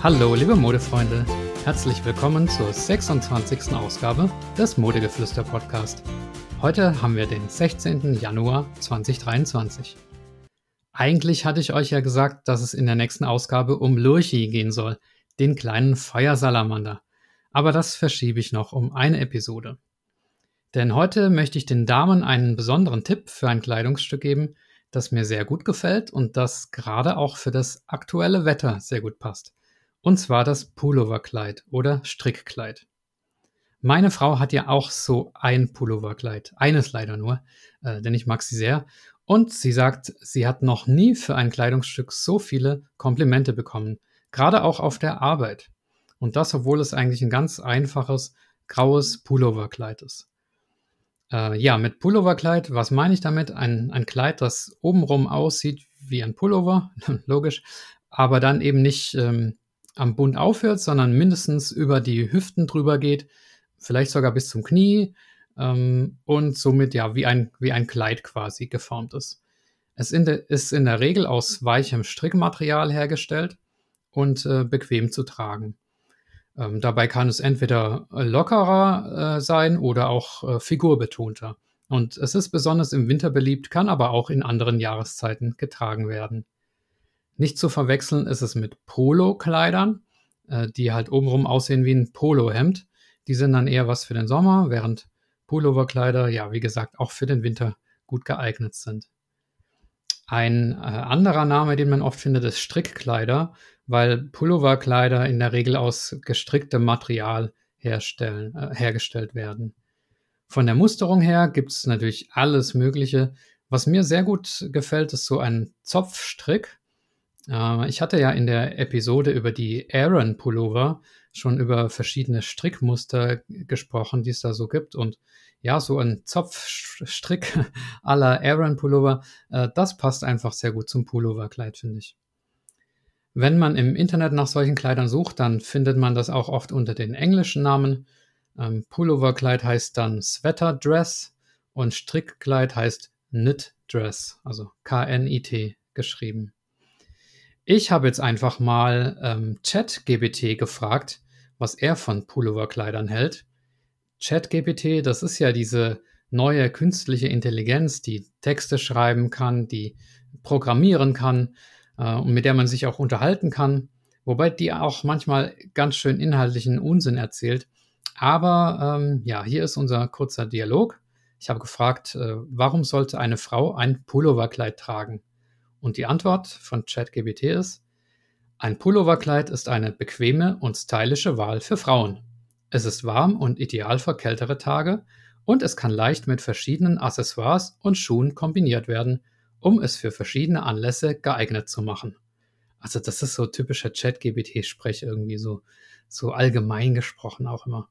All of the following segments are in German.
Hallo, liebe Modefreunde. Herzlich willkommen zur 26. Ausgabe des Modegeflüster Podcast. Heute haben wir den 16. Januar 2023. Eigentlich hatte ich euch ja gesagt, dass es in der nächsten Ausgabe um Lurchi gehen soll, den kleinen Feuersalamander. Aber das verschiebe ich noch um eine Episode. Denn heute möchte ich den Damen einen besonderen Tipp für ein Kleidungsstück geben, das mir sehr gut gefällt und das gerade auch für das aktuelle Wetter sehr gut passt. Und zwar das Pulloverkleid oder Strickkleid. Meine Frau hat ja auch so ein Pulloverkleid, eines leider nur, äh, denn ich mag sie sehr. Und sie sagt, sie hat noch nie für ein Kleidungsstück so viele Komplimente bekommen, gerade auch auf der Arbeit. Und das, obwohl es eigentlich ein ganz einfaches graues Pulloverkleid ist. Äh, ja, mit Pulloverkleid, was meine ich damit? Ein, ein Kleid, das obenrum aussieht wie ein Pullover, logisch, aber dann eben nicht ähm, am Bund aufhört, sondern mindestens über die Hüften drüber geht, vielleicht sogar bis zum Knie ähm, und somit ja wie ein, wie ein Kleid quasi geformt ist. Es in de, ist in der Regel aus weichem Strickmaterial hergestellt und äh, bequem zu tragen. Ähm, dabei kann es entweder lockerer äh, sein oder auch äh, figurbetonter. Und es ist besonders im Winter beliebt, kann aber auch in anderen Jahreszeiten getragen werden. Nicht zu verwechseln ist es mit Polo-Kleidern, äh, die halt obenrum aussehen wie ein Polohemd. Die sind dann eher was für den Sommer, während Pulloverkleider, ja, wie gesagt, auch für den Winter gut geeignet sind. Ein äh, anderer Name, den man oft findet, ist Strickkleider, weil Pulloverkleider in der Regel aus gestricktem Material herstellen, äh, hergestellt werden. Von der Musterung her gibt es natürlich alles Mögliche. Was mir sehr gut gefällt, ist so ein Zopfstrick. Äh, ich hatte ja in der Episode über die Aaron Pullover schon über verschiedene Strickmuster gesprochen, die es da so gibt. Und ja, so ein Zopfstrick aller Aaron Pullover, äh, das passt einfach sehr gut zum Pulloverkleid, finde ich. Wenn man im Internet nach solchen Kleidern sucht, dann findet man das auch oft unter den englischen Namen. Ähm, Pulloverkleid heißt dann Sweater Dress und Strickkleid heißt Knit Dress, also K-N-I-T geschrieben. Ich habe jetzt einfach mal ähm, ChatGBT gefragt, was er von Pulloverkleidern hält. ChatGPT, das ist ja diese neue künstliche Intelligenz, die Texte schreiben kann, die programmieren kann äh, und mit der man sich auch unterhalten kann, wobei die auch manchmal ganz schön inhaltlichen Unsinn erzählt. Aber ähm, ja, hier ist unser kurzer Dialog. Ich habe gefragt, äh, warum sollte eine Frau ein Pulloverkleid tragen? Und die Antwort von ChatGBT ist, ein Pulloverkleid ist eine bequeme und stylische Wahl für Frauen. Es ist warm und ideal für kältere Tage und es kann leicht mit verschiedenen Accessoires und Schuhen kombiniert werden, um es für verschiedene Anlässe geeignet zu machen. Also das ist so typischer ChatGBT-Sprech irgendwie so, so allgemein gesprochen auch immer.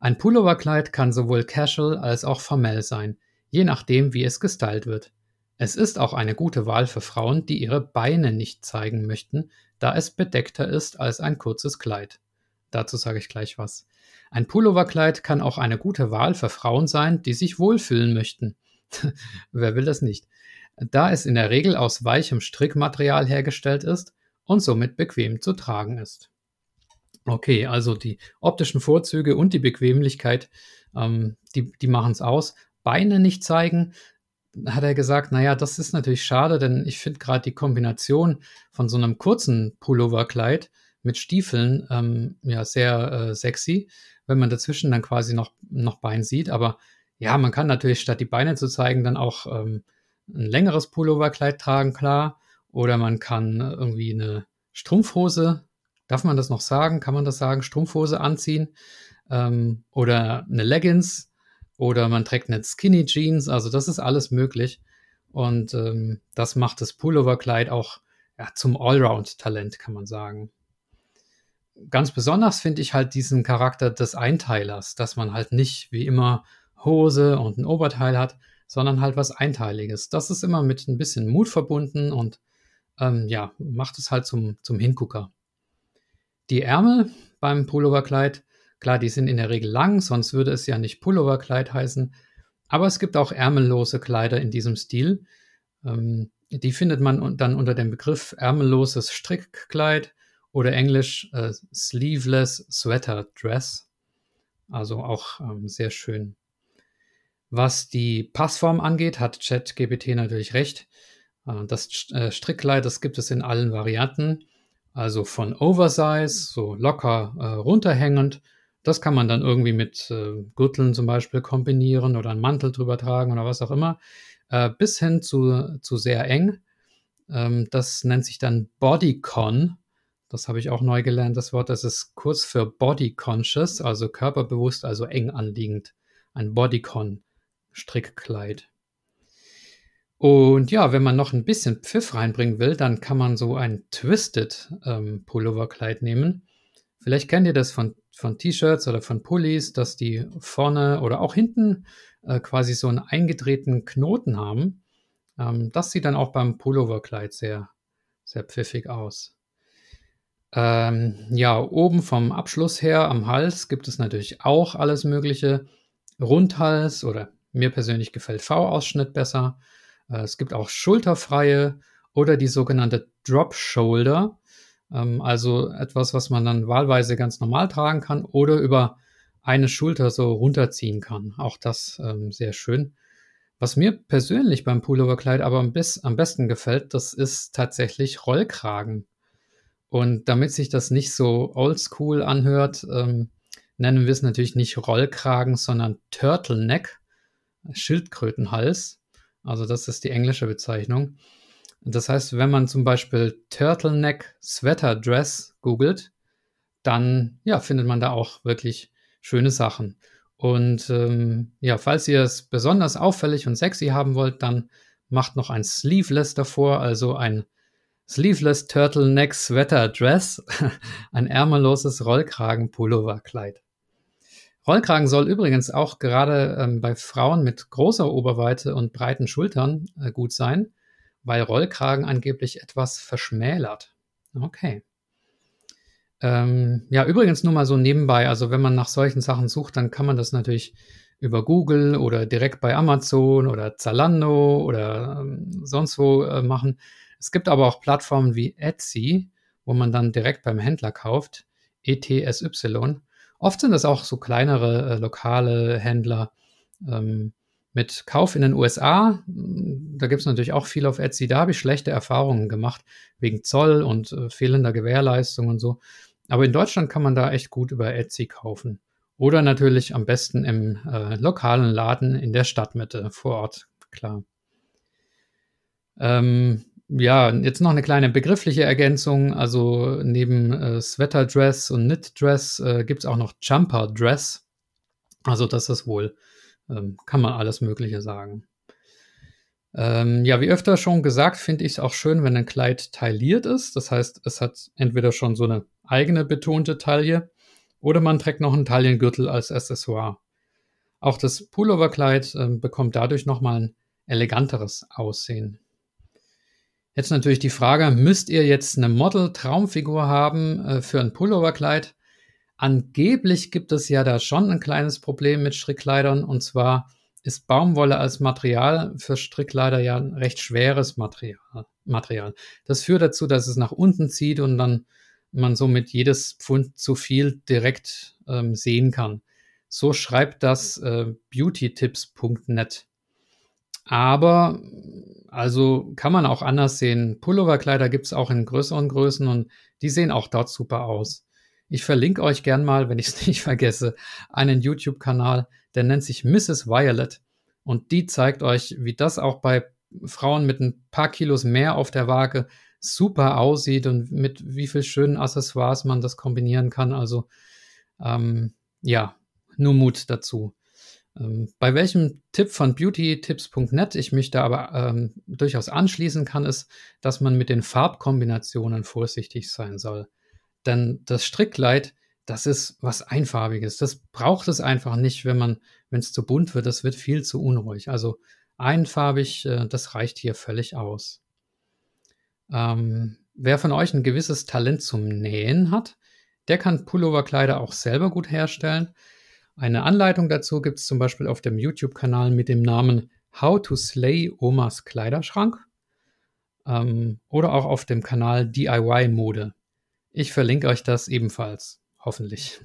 Ein Pulloverkleid kann sowohl casual als auch formell sein, je nachdem, wie es gestylt wird. Es ist auch eine gute Wahl für Frauen, die ihre Beine nicht zeigen möchten, da es bedeckter ist als ein kurzes Kleid. Dazu sage ich gleich was. Ein Pulloverkleid kann auch eine gute Wahl für Frauen sein, die sich wohlfühlen möchten. Wer will das nicht? Da es in der Regel aus weichem Strickmaterial hergestellt ist und somit bequem zu tragen ist. Okay, also die optischen Vorzüge und die Bequemlichkeit, ähm, die, die machen es aus. Beine nicht zeigen, hat er gesagt, naja, das ist natürlich schade, denn ich finde gerade die Kombination von so einem kurzen Pulloverkleid mit Stiefeln ähm, ja sehr äh, sexy, wenn man dazwischen dann quasi noch, noch Bein sieht. Aber ja, man kann natürlich statt die Beine zu zeigen, dann auch ähm, ein längeres Pulloverkleid tragen, klar. Oder man kann irgendwie eine Strumpfhose, darf man das noch sagen? Kann man das sagen? Strumpfhose anziehen ähm, oder eine Leggings oder man trägt eine Skinny Jeans, also das ist alles möglich. Und ähm, das macht das Pulloverkleid auch ja, zum Allround-Talent, kann man sagen. Ganz besonders finde ich halt diesen Charakter des Einteilers, dass man halt nicht wie immer Hose und ein Oberteil hat, sondern halt was Einteiliges. Das ist immer mit ein bisschen Mut verbunden und ähm, ja, macht es halt zum, zum Hingucker. Die Ärmel beim Pulloverkleid Klar, die sind in der Regel lang, sonst würde es ja nicht Pulloverkleid heißen. Aber es gibt auch ärmellose Kleider in diesem Stil. Ähm, die findet man dann unter dem Begriff ärmelloses Strickkleid oder Englisch äh, Sleeveless Sweater Dress. Also auch ähm, sehr schön. Was die Passform angeht, hat ChatGPT natürlich recht. Äh, das äh, Strickkleid, das gibt es in allen Varianten. Also von Oversize, so locker äh, runterhängend. Das kann man dann irgendwie mit äh, Gürteln zum Beispiel kombinieren oder einen Mantel drüber tragen oder was auch immer. Äh, bis hin zu, zu sehr eng. Ähm, das nennt sich dann Bodycon. Das habe ich auch neu gelernt, das Wort. Das ist kurz für Body Conscious, also körperbewusst, also eng anliegend. Ein Bodycon-Strickkleid. Und ja, wenn man noch ein bisschen Pfiff reinbringen will, dann kann man so ein Twisted ähm, Pulloverkleid nehmen. Vielleicht kennt ihr das von, von T-Shirts oder von Pullis, dass die vorne oder auch hinten äh, quasi so einen eingedrehten Knoten haben. Ähm, das sieht dann auch beim Pulloverkleid sehr, sehr pfiffig aus. Ähm, ja, oben vom Abschluss her am Hals gibt es natürlich auch alles Mögliche. Rundhals oder mir persönlich gefällt V-Ausschnitt besser. Äh, es gibt auch schulterfreie oder die sogenannte Drop Shoulder, also etwas, was man dann wahlweise ganz normal tragen kann oder über eine Schulter so runterziehen kann. Auch das ähm, sehr schön. Was mir persönlich beim Pulloverkleid aber am, am besten gefällt, das ist tatsächlich Rollkragen. Und damit sich das nicht so oldschool anhört, ähm, nennen wir es natürlich nicht Rollkragen, sondern Turtleneck, Schildkrötenhals. Also das ist die englische Bezeichnung. Das heißt, wenn man zum Beispiel Turtleneck Sweater Dress googelt, dann ja, findet man da auch wirklich schöne Sachen. Und ähm, ja, falls ihr es besonders auffällig und sexy haben wollt, dann macht noch ein Sleeveless davor, also ein Sleeveless Turtleneck Sweater Dress, ein ärmelloses Rollkragen-Pulloverkleid. Rollkragen soll übrigens auch gerade ähm, bei Frauen mit großer Oberweite und breiten Schultern äh, gut sein, weil Rollkragen angeblich etwas verschmälert. Okay. Ähm, ja, übrigens nur mal so nebenbei, also wenn man nach solchen Sachen sucht, dann kann man das natürlich über Google oder direkt bei Amazon oder Zalando oder ähm, sonst wo äh, machen. Es gibt aber auch Plattformen wie Etsy, wo man dann direkt beim Händler kauft, ETSY. Oft sind das auch so kleinere äh, lokale Händler ähm, mit Kauf in den USA. Da gibt es natürlich auch viel auf Etsy. Da habe ich schlechte Erfahrungen gemacht wegen Zoll und äh, fehlender Gewährleistung und so. Aber in Deutschland kann man da echt gut über Etsy kaufen. Oder natürlich am besten im äh, lokalen Laden in der Stadtmitte vor Ort, klar. Ähm, ja, jetzt noch eine kleine begriffliche Ergänzung. Also neben äh, Sweater Dress und Knit Dress äh, gibt es auch noch Jumper Dress. Also das ist wohl, ähm, kann man alles Mögliche sagen. Ähm, ja, wie öfter schon gesagt, finde ich es auch schön, wenn ein Kleid tailliert ist. Das heißt, es hat entweder schon so eine eigene betonte Taille oder man trägt noch einen Taillengürtel als Accessoire. Auch das Pulloverkleid äh, bekommt dadurch nochmal ein eleganteres Aussehen. Jetzt natürlich die Frage, müsst ihr jetzt eine Model-Traumfigur haben äh, für ein Pulloverkleid? Angeblich gibt es ja da schon ein kleines Problem mit Strickkleidern und zwar ist Baumwolle als Material für Strickkleider ja ein recht schweres Material. Material. Das führt dazu, dass es nach unten zieht und dann man somit jedes Pfund zu viel direkt ähm, sehen kann. So schreibt das äh, beautytips.net. Aber also kann man auch anders sehen. Pulloverkleider gibt es auch in größeren Größen und die sehen auch dort super aus. Ich verlinke euch gern mal, wenn ich es nicht vergesse, einen YouTube-Kanal, der nennt sich Mrs. Violet. Und die zeigt euch, wie das auch bei Frauen mit ein paar Kilos mehr auf der Waage super aussieht und mit wie viel schönen Accessoires man das kombinieren kann. Also ähm, ja, nur Mut dazu. Ähm, bei welchem Tipp von beautytips.net ich mich da aber ähm, durchaus anschließen kann, ist, dass man mit den Farbkombinationen vorsichtig sein soll. Denn das Strickkleid, das ist was Einfarbiges. Das braucht es einfach nicht, wenn man, wenn es zu bunt wird. Das wird viel zu unruhig. Also einfarbig, äh, das reicht hier völlig aus. Ähm, wer von euch ein gewisses Talent zum Nähen hat, der kann Pulloverkleider auch selber gut herstellen. Eine Anleitung dazu gibt es zum Beispiel auf dem YouTube-Kanal mit dem Namen How to Slay Omas Kleiderschrank ähm, oder auch auf dem Kanal DIY Mode. Ich verlinke euch das ebenfalls, hoffentlich.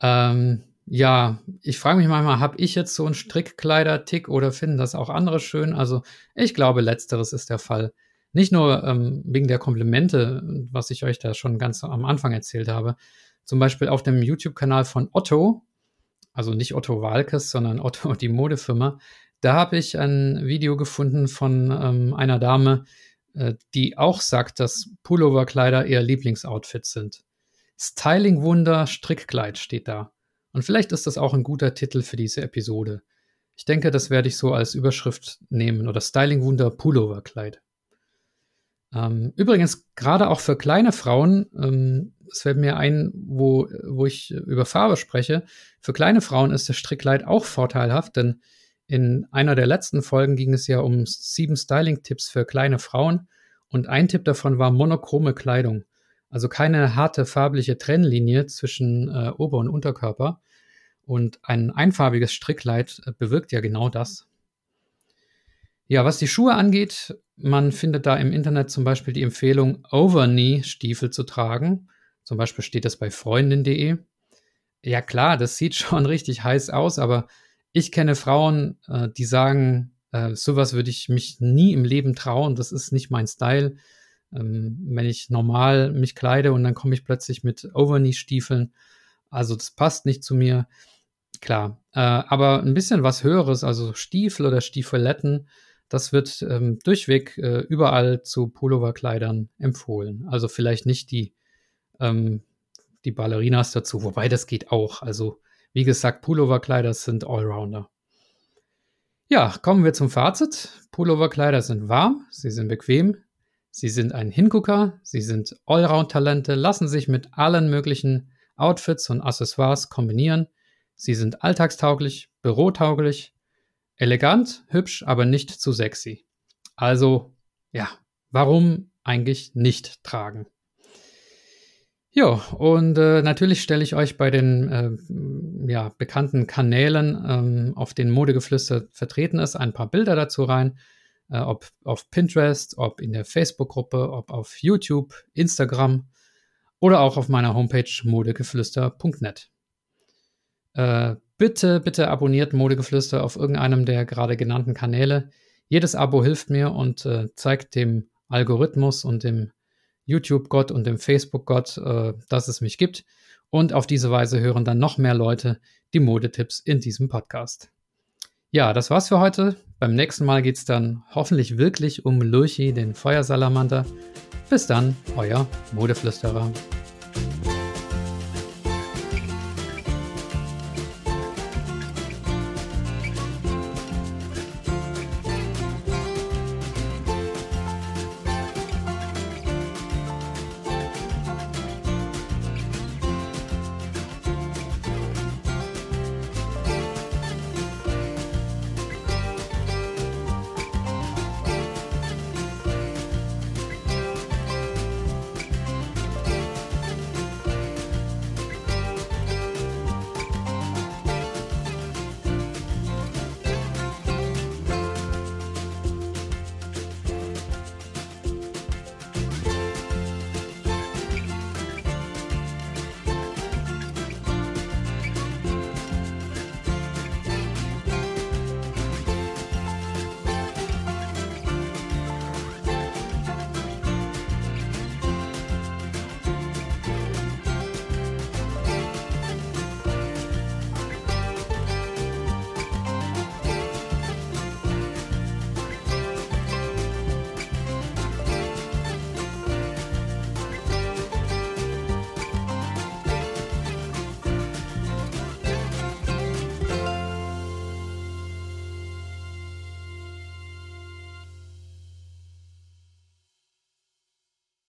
Ähm, ja, ich frage mich manchmal, habe ich jetzt so einen Strickkleider-Tick oder finden das auch andere schön? Also ich glaube, letzteres ist der Fall. Nicht nur ähm, wegen der Komplimente, was ich euch da schon ganz am Anfang erzählt habe. Zum Beispiel auf dem YouTube-Kanal von Otto, also nicht Otto Walkes, sondern Otto, die Modefirma. Da habe ich ein Video gefunden von ähm, einer Dame, die auch sagt, dass Pulloverkleider ihr Lieblingsoutfits sind. Styling-Wunder Strickkleid steht da. Und vielleicht ist das auch ein guter Titel für diese Episode. Ich denke, das werde ich so als Überschrift nehmen oder Styling Wunder Pulloverkleid. Ähm, übrigens, gerade auch für kleine Frauen, ähm, es fällt mir ein, wo, wo ich über Farbe spreche, für kleine Frauen ist das Strickkleid auch vorteilhaft, denn in einer der letzten Folgen ging es ja um sieben Styling-Tipps für kleine Frauen und ein Tipp davon war monochrome Kleidung. Also keine harte farbliche Trennlinie zwischen äh, Ober- und Unterkörper. Und ein einfarbiges Strickkleid äh, bewirkt ja genau das. Ja, was die Schuhe angeht, man findet da im Internet zum Beispiel die Empfehlung, Overknee-Stiefel zu tragen. Zum Beispiel steht das bei freundin.de. Ja klar, das sieht schon richtig heiß aus, aber ich kenne Frauen, äh, die sagen, äh, sowas würde ich mich nie im Leben trauen, das ist nicht mein Style. Ähm, wenn ich normal mich kleide und dann komme ich plötzlich mit Overknee-Stiefeln, also das passt nicht zu mir. Klar, äh, aber ein bisschen was Höheres, also Stiefel oder Stiefeletten, das wird ähm, durchweg äh, überall zu Pulloverkleidern empfohlen. Also vielleicht nicht die, ähm, die Ballerinas dazu, wobei das geht auch. Also wie gesagt, Pulloverkleider sind Allrounder. Ja, kommen wir zum Fazit. Pulloverkleider sind warm, sie sind bequem, Sie sind ein Hingucker, sie sind Allround-Talente, lassen sich mit allen möglichen Outfits und Accessoires kombinieren. Sie sind alltagstauglich, bürotauglich, elegant, hübsch, aber nicht zu sexy. Also, ja, warum eigentlich nicht tragen? Ja, und äh, natürlich stelle ich euch bei den äh, ja, bekannten Kanälen, ähm, auf denen Modegeflüster vertreten ist, ein paar Bilder dazu rein äh, ob auf Pinterest, ob in der Facebook-Gruppe, ob auf YouTube, Instagram oder auch auf meiner Homepage modegeflüster.net. Äh, bitte, bitte abonniert Modegeflüster auf irgendeinem der gerade genannten Kanäle. Jedes Abo hilft mir und äh, zeigt dem Algorithmus und dem YouTube-Gott und dem Facebook-Gott, äh, dass es mich gibt. Und auf diese Weise hören dann noch mehr Leute die Modetipps in diesem Podcast. Ja, das war's für heute. Beim nächsten Mal geht's dann hoffentlich wirklich um Lurchi, den Feuersalamander. Bis dann, euer Modeflüsterer.